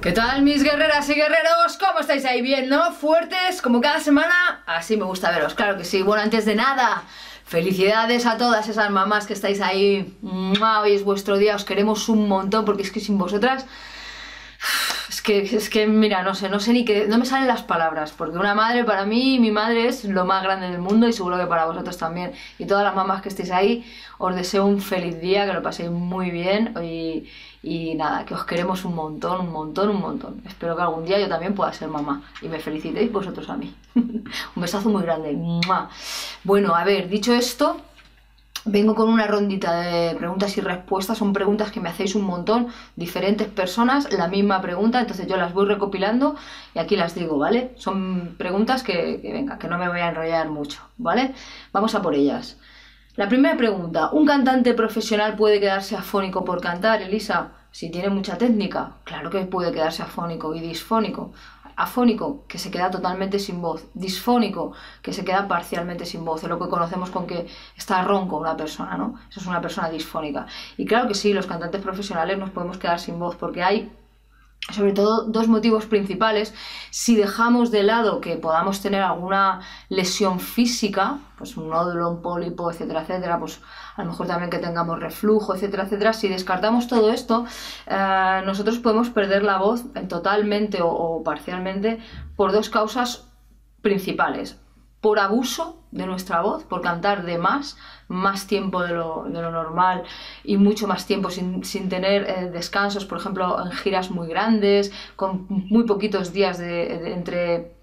¿Qué tal mis guerreras y guerreros? ¿Cómo estáis ahí bien, no? ¿Fuertes como cada semana? Así me gusta veros, claro que sí. Bueno, antes de nada, Felicidades a todas esas mamás que estáis ahí. Hoy es vuestro día, os queremos un montón porque es que sin vosotras. Es que, es que, mira, no sé, no sé ni qué. No me salen las palabras. Porque una madre, para mí, mi madre es lo más grande del mundo y seguro que para vosotros también. Y todas las mamás que estéis ahí, os deseo un feliz día, que lo paséis muy bien. Y, y nada, que os queremos un montón, un montón, un montón. Espero que algún día yo también pueda ser mamá y me felicitéis vosotros a mí. un besazo muy grande. Bueno, a ver, dicho esto, vengo con una rondita de preguntas y respuestas. Son preguntas que me hacéis un montón, diferentes personas, la misma pregunta, entonces yo las voy recopilando y aquí las digo, ¿vale? Son preguntas que, que venga, que no me voy a enrollar mucho, ¿vale? Vamos a por ellas. La primera pregunta, ¿un cantante profesional puede quedarse afónico por cantar, Elisa? Si tiene mucha técnica, claro que puede quedarse afónico y disfónico. Afónico, que se queda totalmente sin voz. Disfónico, que se queda parcialmente sin voz. Es lo que conocemos con que está ronco una persona, ¿no? Eso es una persona disfónica. Y claro que sí, los cantantes profesionales nos podemos quedar sin voz porque hay sobre todo dos motivos principales. Si dejamos de lado que podamos tener alguna lesión física, pues un nódulo, un pólipo, etcétera, etcétera, pues a lo mejor también que tengamos reflujo, etcétera, etcétera. Si descartamos todo esto, eh, nosotros podemos perder la voz totalmente o parcialmente por dos causas principales por abuso de nuestra voz, por cantar de más, más tiempo de lo, normal y mucho más tiempo sin, tener eh, descansos, por ejemplo, en giras muy grandes, con muy poquitos días de, entre,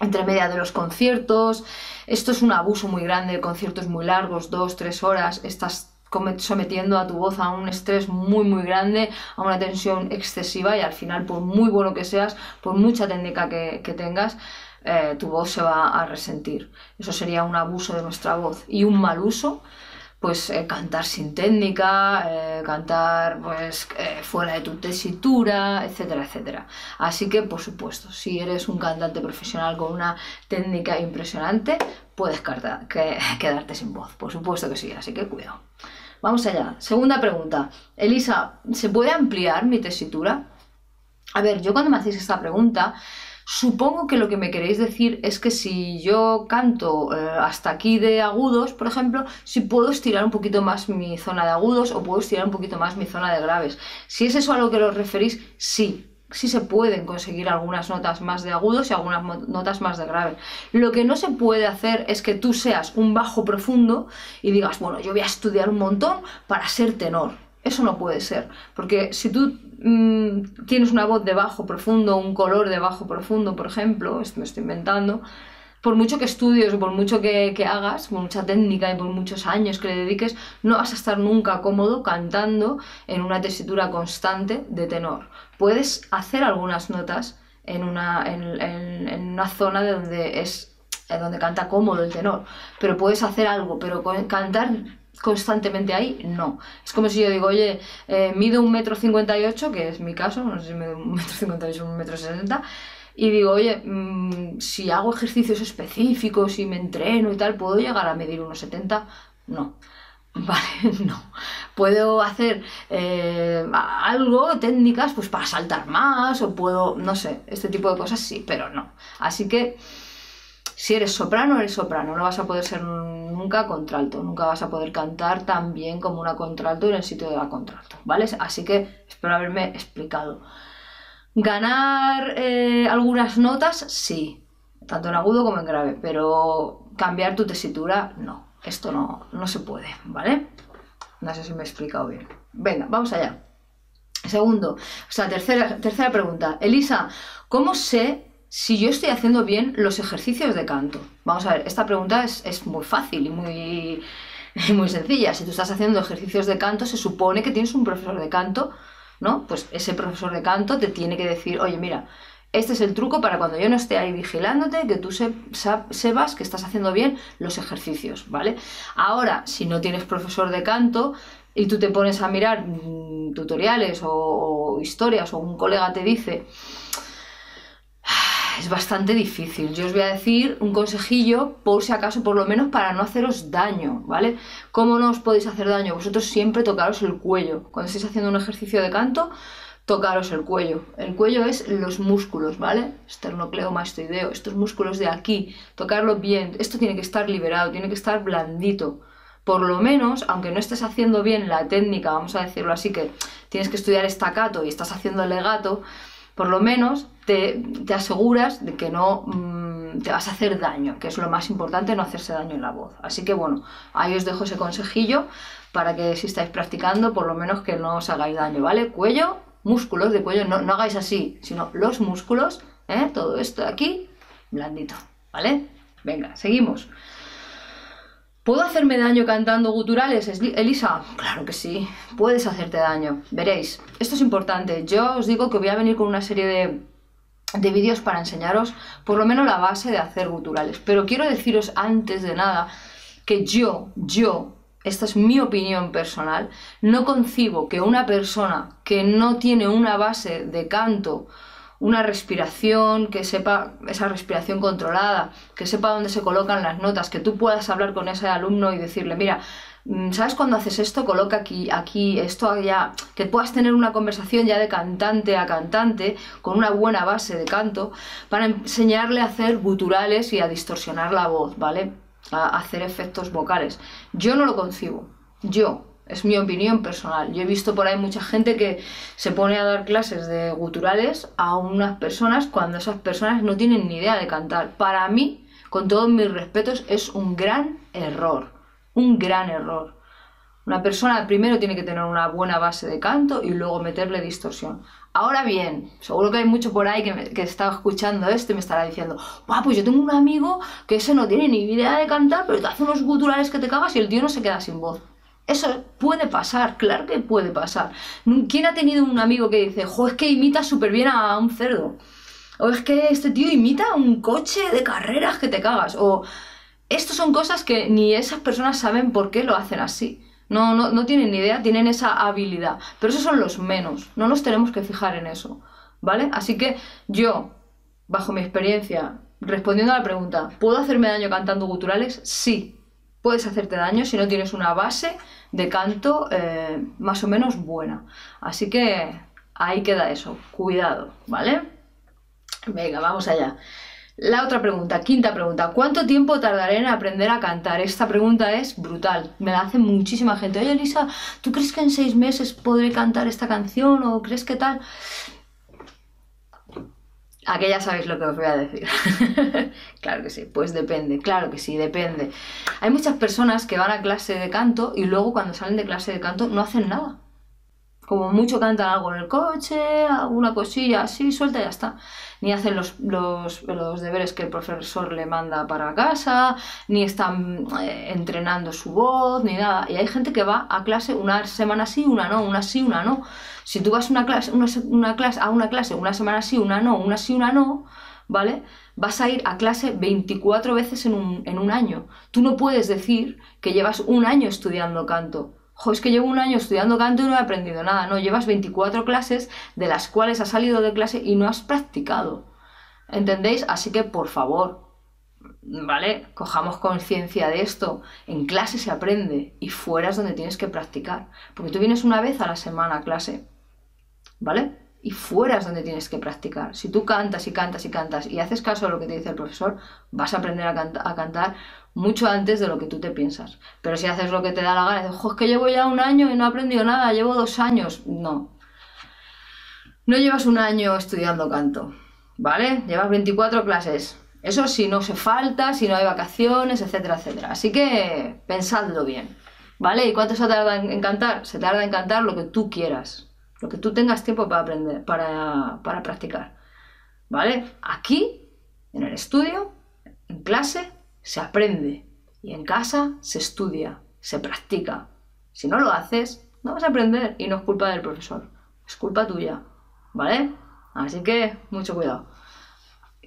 entre media de los conciertos. Esto es un abuso muy grande, conciertos muy largos, dos, tres horas, estás sometiendo a tu voz a un estrés muy muy grande, a una tensión excesiva y al final por muy bueno que seas, por mucha técnica que tengas, eh, tu voz se va a resentir. Eso sería un abuso de nuestra voz. Y un mal uso, pues eh, cantar sin técnica, eh, cantar pues fuera de tu tesitura, etcétera, etcétera. Así que, por supuesto, si eres un cantante profesional con una técnica impresionante, puedes quedarte sin voz. Por supuesto que sí, así que cuidado. Vamos allá. Segunda pregunta. Elisa, ¿se puede ampliar mi tesitura? A ver, yo cuando me hacéis esta pregunta, Supongo que lo que me queréis decir es que si yo canto eh, hasta aquí de agudos, por ejemplo, si puedo estirar un poquito más mi zona de agudos o puedo estirar un poquito más mi zona de graves. Si es eso a lo que os referís, sí, sí se pueden conseguir algunas notas más de agudos y algunas notas más de graves. Lo que no se puede hacer es que tú seas un bajo profundo y digas, bueno, yo voy a estudiar un montón para ser tenor. Eso no puede ser, porque si tú Mm, tienes una voz de bajo profundo, un color de bajo profundo, por ejemplo, esto me estoy inventando, por mucho que estudies por mucho que, hagas, por mucha técnica y por muchos años que le dediques, no vas a estar nunca cómodo cantando en una tesitura constante de tenor. Puedes hacer algunas notas en una, en, una zona de donde es donde canta cómodo el tenor, pero puedes hacer algo, pero cantar constantemente ahí, no. Es como si yo digo, oye, eh, mido un metro cincuenta y ocho, que es mi caso, no sé si mido un metro cincuenta y ocho o un metro sesenta, y digo, oye, mm, si hago ejercicios específicos y me entreno y tal, ¿puedo llegar a medir unos 70? No. Vale, no. Puedo hacer eh, algo, técnicas, pues para saltar más, o puedo, no sé, este tipo de cosas sí, pero no. Así que si eres soprano, eres soprano, no vas a poder ser nunca contralto, nunca vas a poder cantar tan bien como una contralto en el sitio de la contralto, ¿vale? Así que espero haberme explicado. Ganar eh, algunas notas, sí, tanto en agudo como en grave, pero cambiar tu tesitura, no, esto no, no se puede, ¿vale? No sé si me he explicado bien. Venga, vamos allá. Segundo, o sea, tercera, tercera pregunta. Elisa, ¿cómo sé si yo estoy haciendo bien los ejercicios de canto. Vamos a ver, esta pregunta es, muy fácil y muy, muy sencilla. Si tú estás haciendo ejercicios de canto, se supone que tienes un profesor de canto ¿no? Pues ese profesor de canto te tiene que decir, oye, mira, este es el truco para cuando yo no esté ahí vigilándote, que tú sepas que estás haciendo bien los ejercicios, ¿vale? Ahora, si no tienes profesor de canto y tú te pones a mirar mm, tutoriales o historias o un colega te dice, es bastante difícil. Yo os voy a decir un consejillo, por si acaso, por lo menos para no haceros daño, ¿vale? ¿Cómo no os podéis hacer daño? Vosotros siempre tocaros el cuello. Cuando estéis haciendo un ejercicio de canto, tocaros el cuello. El cuello es los músculos, ¿vale? Esternocleomastoideo, estos músculos de aquí, tocarlo bien. Esto tiene que estar liberado, tiene que estar blandito. Por lo menos, aunque no estés haciendo bien la técnica, vamos a decirlo así, que tienes que estudiar estacato y estás haciendo legato, por lo menos te, aseguras de que no mm, te vas a hacer daño, que es lo más importante, no hacerse daño en la voz. Así que bueno, ahí os dejo ese consejillo para que si estáis practicando, por lo menos que no os hagáis daño, ¿vale? Cuello, músculos de cuello, no, no hagáis así, sino los músculos, ¿eh? todo esto de aquí, blandito, ¿vale? Venga, seguimos. ¿Puedo hacerme daño cantando guturales, Elisa? Claro que sí, puedes hacerte daño. Veréis, esto es importante. Yo os digo que voy a venir con una serie de de vídeos para enseñaros por lo menos la base de hacer guturales. Pero quiero deciros antes de nada que yo, yo, esta es mi opinión personal, no concibo que una persona que no tiene una base de canto, una respiración, que sepa esa respiración controlada, que sepa dónde se colocan las notas, que tú puedas hablar con ese alumno y decirle, mira, Mm, ¿sabes cuando haces esto? Coloca aquí, aquí, esto allá, que puedas tener una conversación ya de cantante a cantante, con una buena base de canto, para enseñarle a hacer guturales y a distorsionar la voz, ¿vale? A hacer efectos vocales. Yo no lo concibo, yo, es mi opinión personal. Yo he visto por ahí mucha gente que se pone a dar clases de guturales a unas personas cuando esas personas no tienen ni idea de cantar. Para mí, con todos mis respetos, es un gran error un gran error. Una persona primero tiene que tener una buena base de canto y luego meterle distorsión. Ahora bien, seguro que hay mucho por ahí que, está escuchando esto y me estará diciendo, pues yo tengo un amigo que ese no tiene ni idea de cantar, pero te hace unos guturales que te cagas y el tío no se queda sin voz. Eso puede pasar, claro que puede pasar. ¿Quién ha tenido un amigo que dice, jo, es que imita súper bien a un cerdo? O es que este tío imita un coche de carreras que te cagas. O estas son cosas que ni esas personas saben por qué lo hacen así. No, no, no tienen ni idea, tienen esa habilidad. Pero esos son los menos. No nos tenemos que fijar en eso. ¿Vale? Así que yo, bajo mi experiencia, respondiendo a la pregunta, ¿puedo hacerme daño cantando guturales? Sí. Puedes hacerte daño si no tienes una base de canto eh, más o menos buena. Así que ahí queda eso. Cuidado, ¿vale? Venga, vamos allá. La otra pregunta, quinta pregunta, ¿cuánto tiempo tardaré en aprender a cantar? Esta pregunta es brutal, me la hace muchísima gente. Oye, Elisa, ¿tú crees que en seis meses podré cantar esta canción o crees que tal? Aquí ya sabéis lo que os voy a decir. claro que sí, pues depende, claro que sí, depende. Hay muchas personas que van a clase de canto y luego cuando salen de clase de canto no hacen nada. Como mucho cantan algo en el coche, alguna cosilla así, suelta y ya está ni hacen los, los, deberes que el profesor le manda para casa, ni están eh, entrenando su voz, ni nada. Y hay gente que va a clase una semana sí, una no, una sí, una no. Si tú vas una clase, una, clase, a una clase una semana sí, una no, una sí, una no, ¿vale? Vas a ir a clase 24 veces en un, en un año. Tú no puedes decir que llevas un año estudiando canto jo, es que llevo un año estudiando canto y no he aprendido nada. No, llevas 24 clases de las cuales has salido de clase y no has practicado. ¿Entendéis? Así que, por favor, ¿vale? Cojamos conciencia de esto. En clase se aprende y fuera es donde tienes que practicar. Porque tú vienes una vez a la semana a clase, ¿vale? Y fuera es donde tienes que practicar. Si tú cantas y cantas y cantas y haces caso a lo que te dice el profesor, vas a aprender a, a cantar mucho antes de lo que tú te piensas. Pero si haces lo que te da la gana, dices, es que llevo ya un año y no he aprendido nada, llevo dos años. No. No llevas un año estudiando canto, ¿vale? Llevas 24 clases. Eso si no se falta, si no hay vacaciones, etcétera, etcétera. Así que pensadlo bien, ¿vale? ¿Y cuánto se tarda en cantar? Se tarda en cantar lo que tú quieras, lo que tú tengas tiempo para aprender, para, para practicar, ¿vale? Aquí, en el estudio, en clase, se aprende y en casa se estudia, se practica. Si no lo haces, no vas a aprender y no es culpa del profesor. es culpa tuya, ¿vale? Así que mucho cuidado.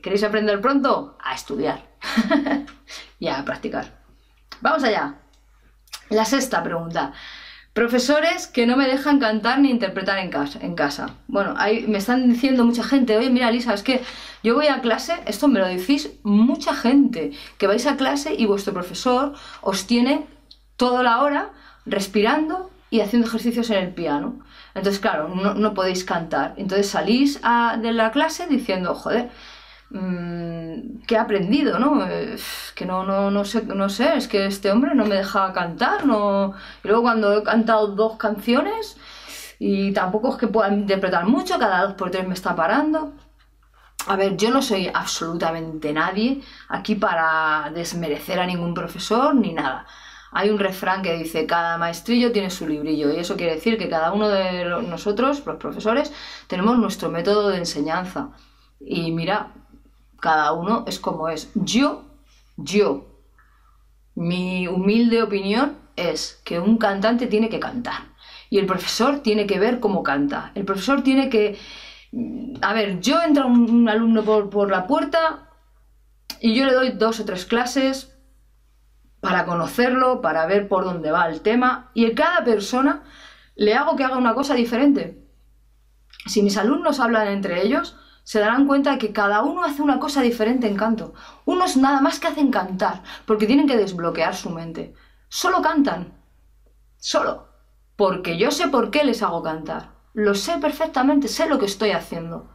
¿Queréis aprender pronto? A estudiar y a practicar. Vamos allá. La sexta pregunta. Profesores que no me dejan cantar ni interpretar en casa. En casa. Bueno, ahí me están diciendo mucha gente, oye, mira Lisa, es que yo voy a clase, esto me lo decís mucha gente, que vais a clase y vuestro profesor os tiene toda la hora respirando y haciendo ejercicios en el piano. Entonces, claro, no, podéis cantar. Entonces salís de la clase diciendo, joder, Mm, que he aprendido, ¿no? que no, no, no, sé, no sé, es que este hombre no me deja cantar, no... Y luego cuando he cantado dos canciones y tampoco es que pueda interpretar mucho, cada dos por tres me está parando. A ver, yo no soy absolutamente nadie aquí para desmerecer a ningún profesor ni nada. Hay un refrán que dice, cada maestrillo tiene su librillo y eso quiere decir que cada uno de nosotros, los profesores, tenemos nuestro método de enseñanza. Y mira, cada uno es como es. Yo, yo, mi humilde opinión es que un cantante tiene que cantar y el profesor tiene que ver cómo canta. El profesor tiene que... A ver, yo entro un, alumno por, por la puerta y yo le doy dos o tres clases para conocerlo, para ver por dónde va el tema y en cada persona le hago que haga una cosa diferente. Si mis alumnos hablan entre ellos, se darán cuenta que cada uno hace una cosa diferente en canto. Unos nada más que hacen cantar, porque tienen que desbloquear su mente. Solo cantan. Solo. Porque yo sé por qué les hago cantar. Lo sé perfectamente, sé lo que estoy haciendo.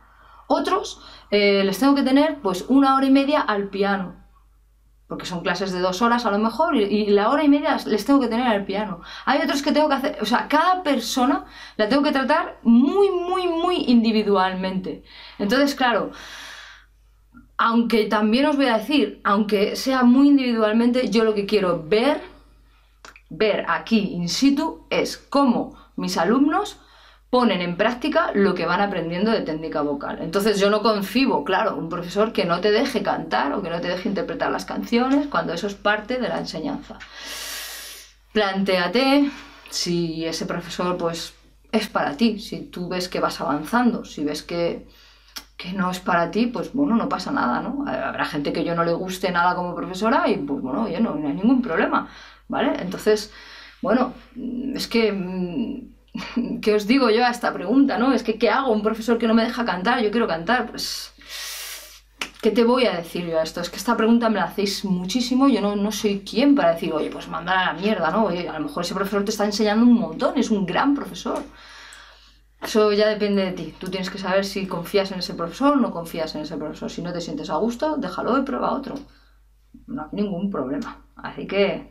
Otros eh, les tengo que tener pues una hora y media al piano porque son clases de dos horas a lo mejor, y, la hora y media les tengo que tener al piano. Hay otros que tengo que hacer, o sea, cada persona la tengo que tratar muy, muy, muy individualmente. Entonces, claro, aunque también os voy a decir, aunque sea muy individualmente, yo lo que quiero ver, ver aquí in situ, es cómo mis alumnos ponen en práctica lo que van aprendiendo de técnica vocal. Entonces yo no concibo, claro, un profesor que no te deje cantar o que no te deje interpretar las canciones cuando eso es parte de la enseñanza. Plantéate si ese profesor pues es para ti, si tú ves que vas avanzando, si ves que, que no es para ti, pues bueno, no pasa nada, ¿no? Habrá gente que yo no le guste nada como profesora y pues bueno, oye, no, no hay ningún problema, ¿vale? Entonces, bueno, es que mm, ¿qué os digo yo a esta pregunta, no? Es que, ¿qué hago? Un profesor que no me deja cantar, yo quiero cantar, pues... ¿Qué te voy a decir yo a esto? Es que esta pregunta me la hacéis muchísimo, yo no, no soy quien para decir, oye, pues mandar a la mierda, ¿no? Oye, a lo mejor ese profesor te está enseñando un montón, es un gran profesor. Eso ya depende de ti. Tú tienes que saber si confías en ese profesor o no confías en ese profesor. Si no te sientes a gusto, déjalo y prueba otro. No hay ningún problema. Así que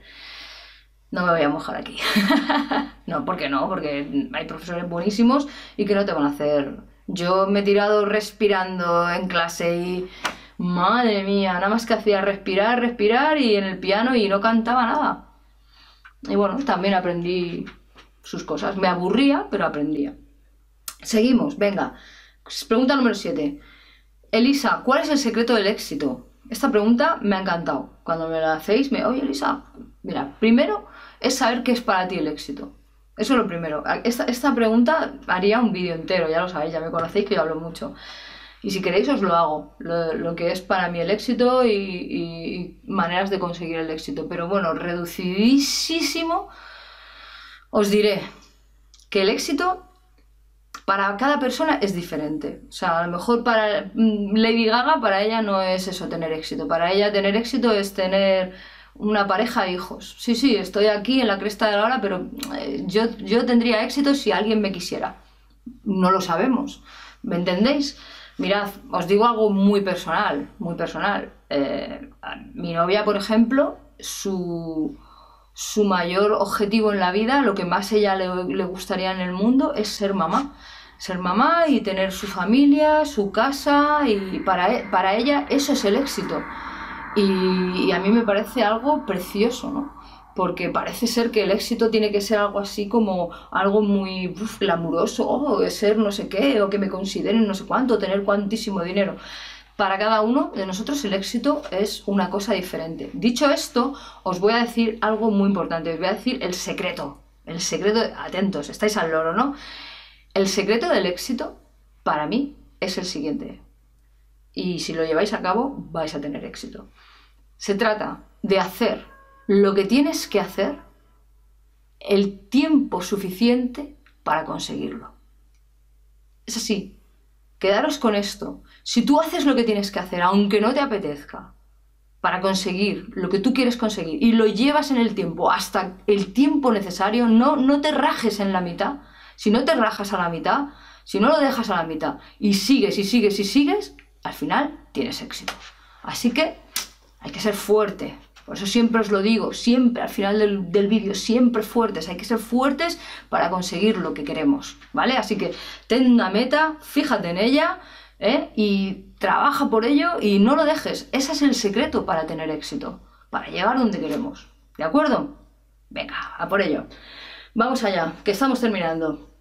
no me voy a mojar aquí. no, ¿por qué no? Porque hay profesores buenísimos y que no te van a hacer. Yo me he tirado respirando en clase y. Madre mía, nada más que hacía respirar, respirar y en el piano y no cantaba nada. Y bueno, también aprendí sus cosas. Me aburría, pero aprendía. Seguimos, venga. Pregunta número 7. Elisa, ¿cuál es el secreto del éxito? Esta pregunta me ha encantado. Cuando me la hacéis, me, oye Elisa, mira, primero es saber qué es para ti el éxito. Eso es lo primero. Esta, pregunta haría un vídeo entero, ya lo sabéis, ya me conocéis que yo hablo mucho. Y si queréis os lo hago, lo, que es para mí el éxito y, maneras de conseguir el éxito. Pero bueno, reducidísimo, os diré que el éxito para cada persona es diferente. O sea, a lo mejor para mm, Lady Gaga, para ella no es eso tener éxito. Para ella tener éxito es tener una pareja e hijos. Sí, sí, estoy aquí en la cresta de la hora, pero eh, yo, yo tendría éxito si alguien me quisiera. No lo sabemos. ¿Me entendéis? Mirad, os digo algo muy personal, muy personal. Eh, mi novia, por ejemplo, su, su, mayor objetivo en la vida, lo que más ella le, le gustaría en el mundo, es ser mamá ser mamá y tener su familia, su casa y para, e, para ella eso es el éxito. Y, a mí me parece algo precioso, ¿no? Porque parece ser que el éxito tiene que ser algo así como algo muy glamuroso, o ser no sé qué, o que me consideren no sé cuánto, tener cuantísimo dinero. Para cada uno de nosotros el éxito es una cosa diferente. Dicho esto, os voy a decir algo muy importante, os voy a decir el secreto. El secreto, atentos, estáis al loro, ¿no? El secreto del éxito, para mí, es el siguiente. Y si lo lleváis a cabo, vais a tener éxito. Se trata de hacer lo que tienes que hacer el tiempo suficiente para conseguirlo. Es así. Quedaros con esto. Si tú haces lo que tienes que hacer, aunque no te apetezca, para conseguir lo que tú quieres conseguir y lo llevas en el tiempo hasta el tiempo necesario, no, no te rajes en la mitad. Si no te rajas a la mitad, si no lo dejas a la mitad y sigues y sigues y sigues, al final tienes éxito. Así que hay que ser fuerte. Por eso siempre os lo digo, siempre al final del, vídeo, siempre fuertes. Hay que ser fuertes para conseguir lo que queremos, ¿vale? Así que ten una meta, fíjate en ella ¿eh? y trabaja por ello y no lo dejes. Ese es el secreto para tener éxito, para llegar donde queremos. ¿De acuerdo? Venga, a por ello. Vamos allá, que estamos terminando.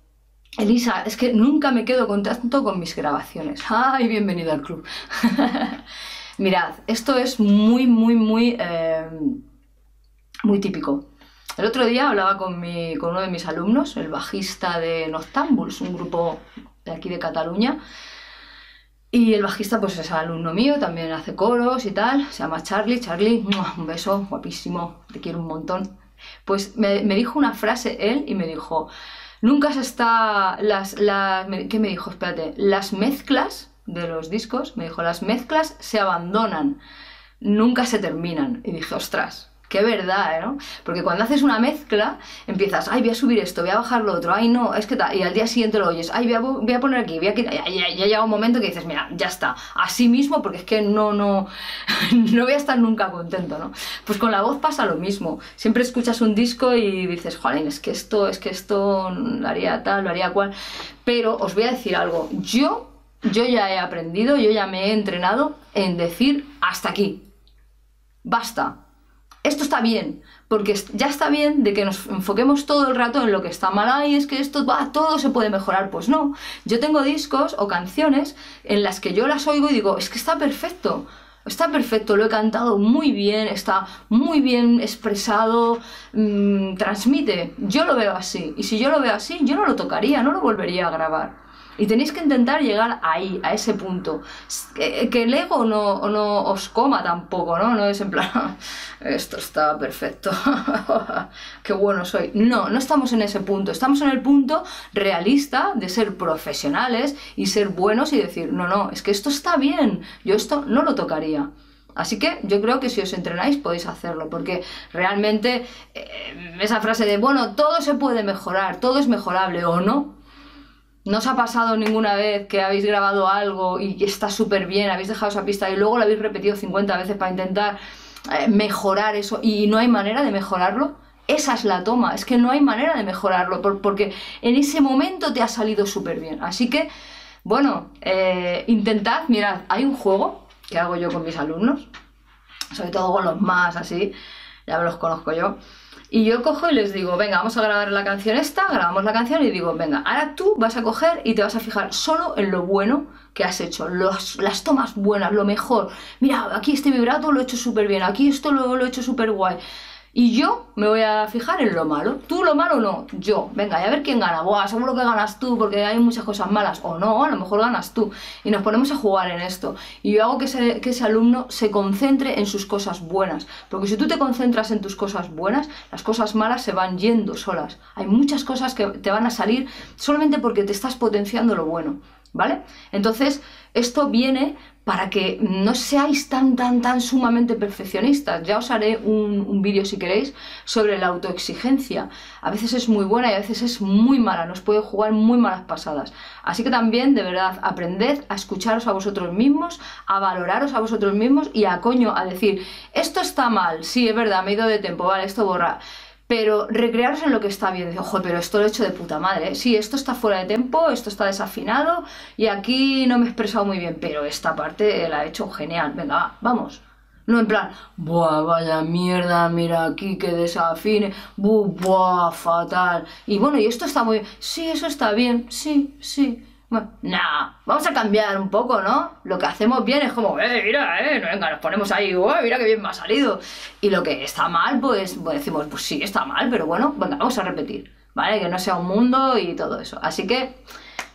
Elisa, es que nunca me quedo contento con mis grabaciones. ¡Ay, bienvenido al club! Mirad, esto es muy, muy, muy, eh, muy típico. El otro día hablaba con, mi, con uno de mis alumnos, el bajista de Noctambuls, un grupo de aquí de Cataluña. Y el bajista, pues es alumno mío, también hace coros y tal. Se llama Charlie. Charlie, un beso, guapísimo, te quiero un montón. Pues me, me dijo una frase él y me dijo, Nunca se está. Las, ¿Qué me dijo? Espérate. Las mezclas de los discos, me dijo, las mezclas se abandonan, nunca se terminan. Y dije, ostras, qué verdad, ¿no? Porque cuando haces una mezcla, empiezas, ay, voy a subir esto, voy a bajar lo otro, ay, no, es que tal, y al día siguiente lo oyes, ay, voy a, poner aquí, voy a quitar, ya, llega un momento que dices, mira, ya está, así mismo, porque es que no, no, no voy a estar nunca contento, ¿no? Pues con la voz pasa lo mismo, siempre escuchas un disco y dices, joder, es que esto, es que esto lo haría tal, lo haría cual, pero os voy a decir algo, yo, yo ya he aprendido, yo ya me he entrenado en decir hasta aquí, basta, esto está bien, porque ya está bien de que nos enfoquemos todo el rato en lo que está mal, ay, es que esto va, todo se puede mejorar. Pues no, yo tengo discos o canciones en las que yo las oigo y digo, es que está perfecto, está perfecto, lo he cantado muy bien, está muy bien expresado, mm, transmite. Yo lo veo así, y si yo lo veo así, yo no lo tocaría, no lo volvería a grabar. Y tenéis que intentar llegar ahí, a ese punto. Que, el ego no, no, os coma tampoco, ¿no? No es en plan, esto está perfecto, qué bueno soy. No, no estamos en ese punto. Estamos en el punto realista de ser profesionales y ser buenos y decir, no, no, es que esto está bien, yo esto no lo tocaría. Así que yo creo que si os entrenáis podéis hacerlo, porque realmente eh, esa frase de, bueno, todo se puede mejorar, todo es mejorable o no, ¿No os ha pasado ninguna vez que habéis grabado algo y está súper bien, habéis dejado esa pista y luego lo habéis repetido 50 veces para intentar eh, mejorar eso y no hay manera de mejorarlo? Esa es la toma, es que no hay manera de mejorarlo porque en ese momento te ha salido súper bien. Así que, bueno, eh, intentad, mirad, hay un juego que hago yo con mis alumnos, sobre todo con los más así, ya me los conozco yo y yo cojo y les digo, venga, vamos a grabar la canción esta, grabamos la canción y digo, venga, ahora tú vas a coger y te vas a fijar solo en lo bueno que has hecho, las tomas buenas, lo mejor. Mira, aquí este vibrato lo he hecho súper bien, aquí esto lo, lo he hecho súper guay. Y yo me voy a fijar en lo malo. Tú lo malo no, yo. Venga, y a ver quién gana. Buah, seguro que ganas tú porque hay muchas cosas malas. O no, a lo mejor ganas tú. Y nos ponemos a jugar en esto. Y yo hago que ese, que ese alumno se concentre en sus cosas buenas. Porque si tú te concentras en tus cosas buenas, las cosas malas se van yendo solas. Hay muchas cosas que te van a salir solamente porque te estás potenciando lo bueno. ¿Vale? Entonces, esto viene para que no seáis tan, tan, tan sumamente perfeccionistas. Ya os haré un, vídeo, si queréis, sobre la autoexigencia. A veces es muy buena y a veces es muy mala, nos puede jugar muy malas pasadas. Así que también, de verdad, aprended a escucharos a vosotros mismos, a valoraros a vosotros mismos y a coño, a decir, esto está mal, sí, es verdad, me he ido de tiempo, vale, esto borra pero recrearos en lo que está bien. Ojo, pero esto lo he hecho de puta madre. ¿eh? Sí, esto está fuera de tempo, esto está desafinado y aquí no me he expresado muy bien, pero esta parte la he hecho genial. Venga, vamos. No en plan, buah, vaya mierda, mira aquí que desafine, buah, fatal. Y bueno, y esto está muy bien. Sí, eso está bien, sí, sí. Bueno, nah, vamos a cambiar un poco, ¿no? Lo que hacemos bien es como, eh, mira, eh, venga, nos ponemos ahí, oh, mira qué bien me ha salido. Y lo que está mal, pues, pues, decimos, pues sí, está mal, pero bueno, venga, vamos a repetir, ¿vale? Que no sea un mundo y todo eso. Así que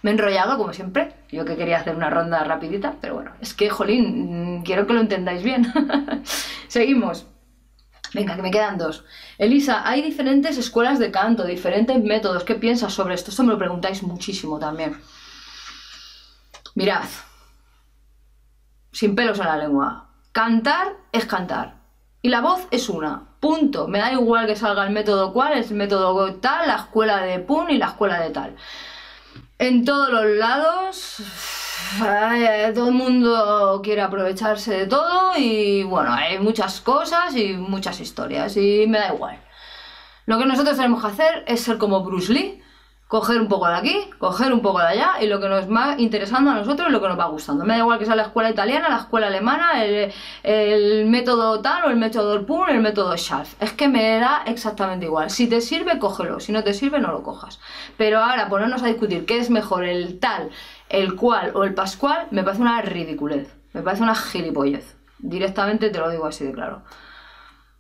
Me he enrollado, como siempre. Yo que quería hacer una ronda rapidita, pero bueno, es que, jolín, mm, quiero que lo entendáis bien. Seguimos. Venga, que me quedan dos. Elisa, hay diferentes escuelas de canto, diferentes métodos. ¿Qué piensas sobre esto? Esto me lo preguntáis muchísimo también. Mirad, sin pelos en la lengua. Cantar es cantar. Y la voz es una. Punto. Me da igual que salga el método cual, el método tal, la escuela de pun y la escuela de tal. En todos los lados, todo el mundo quiere aprovecharse de todo y bueno, hay muchas cosas y muchas historias y me da igual. Lo que nosotros tenemos que hacer es ser como Bruce Lee, coger un poco de aquí, coger un poco de allá y lo que nos va interesando a nosotros es lo que nos va gustando. Me da igual que sea la escuela italiana, la escuela alemana, el, método tal o el método Pun, el método Scharf. Es que me da exactamente igual. Si te sirve, cógelo. Si no te sirve, no lo cojas. Pero ahora ponernos a discutir qué es mejor, el tal, el cual o el pascual, me parece una ridiculez. Me parece una gilipollez. Directamente te lo digo así de claro.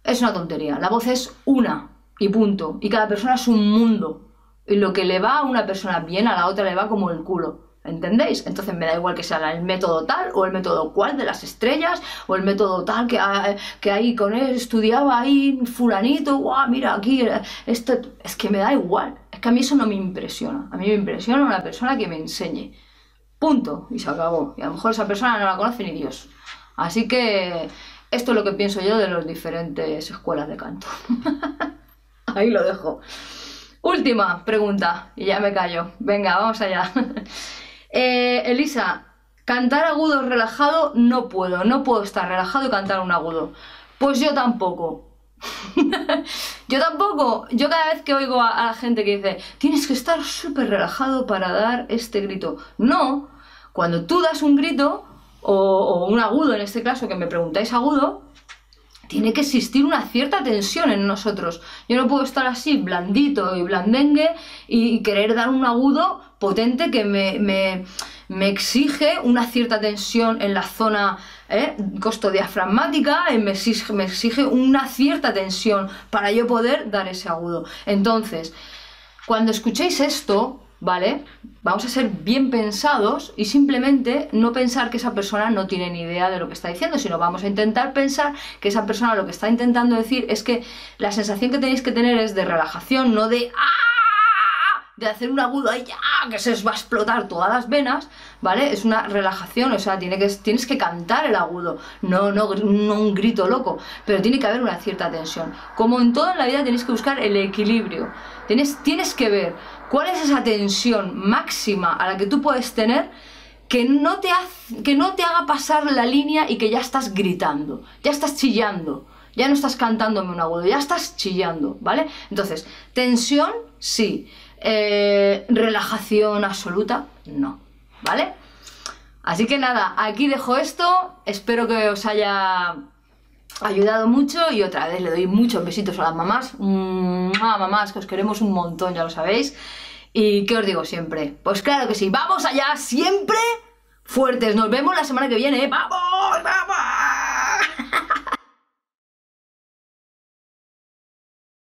Es una tontería. La voz es una y punto. Y cada persona es un mundo y lo que le va a una persona bien, a la otra le va como el culo. ¿Entendéis? Entonces me da igual que sea el método tal o el método cual de las estrellas o el método tal que, que ahí con él estudiaba ahí fulanito, guau, mira aquí, esto, es que me da igual. Es que a mí eso no me impresiona. A mí me impresiona una persona que me enseñe. Punto. Y se acabó. Y a lo mejor esa persona no la conoce ni Dios. Así que esto es lo que pienso yo de las diferentes escuelas de canto. ahí lo dejo. Última pregunta, y ya me callo. Venga, vamos allá. Eh, Elisa, cantar agudo relajado no puedo. No puedo estar relajado y cantar un agudo. Pues yo tampoco. yo tampoco. Yo cada vez que oigo a, la gente que dice, tienes que estar súper relajado para dar este grito. No. Cuando tú das un grito, o un agudo en este caso, que me preguntáis agudo, tiene que existir una cierta tensión en nosotros. Yo no puedo estar así blandito y blandengue y querer dar un agudo potente que me, exige una cierta tensión en la zona ¿eh? costodiafragmática, me exige, me exige una cierta tensión para yo poder dar ese agudo. Entonces, cuando escuchéis esto, ¿vale? Vamos a ser bien pensados y simplemente no pensar que esa persona no tiene ni idea de lo que está diciendo, sino vamos a intentar pensar que esa persona lo que está intentando decir es que la sensación que tenéis que tener es de relajación, no de ¡ah! De hacer un agudo ahí ya que se os va a explotar todas las venas, ¿vale? Es una relajación, o sea, tienes que cantar el agudo, no, no, no un grito loco, pero tiene que haber una cierta tensión. Como en todo la vida tenéis que buscar el equilibrio, tienes, tienes que ver ¿Cuál es esa tensión máxima a la que tú puedes tener que no, te que no te haga pasar la línea y que ya estás gritando, ya estás chillando, ya no estás cantándome un agudo, ya estás chillando, ¿vale? Entonces, tensión, sí. Eh, relajación absoluta, no, ¿vale? Así que nada, aquí dejo esto, espero que os haya ayudado mucho y otra vez le doy muchos besitos a las mamás. mamás, que os queremos un montón, ya lo sabéis. ¿Y qué os digo siempre? Pues claro que sí, vamos allá, siempre fuertes. Nos vemos la semana que viene. ¡Vamos! ¡Vamos!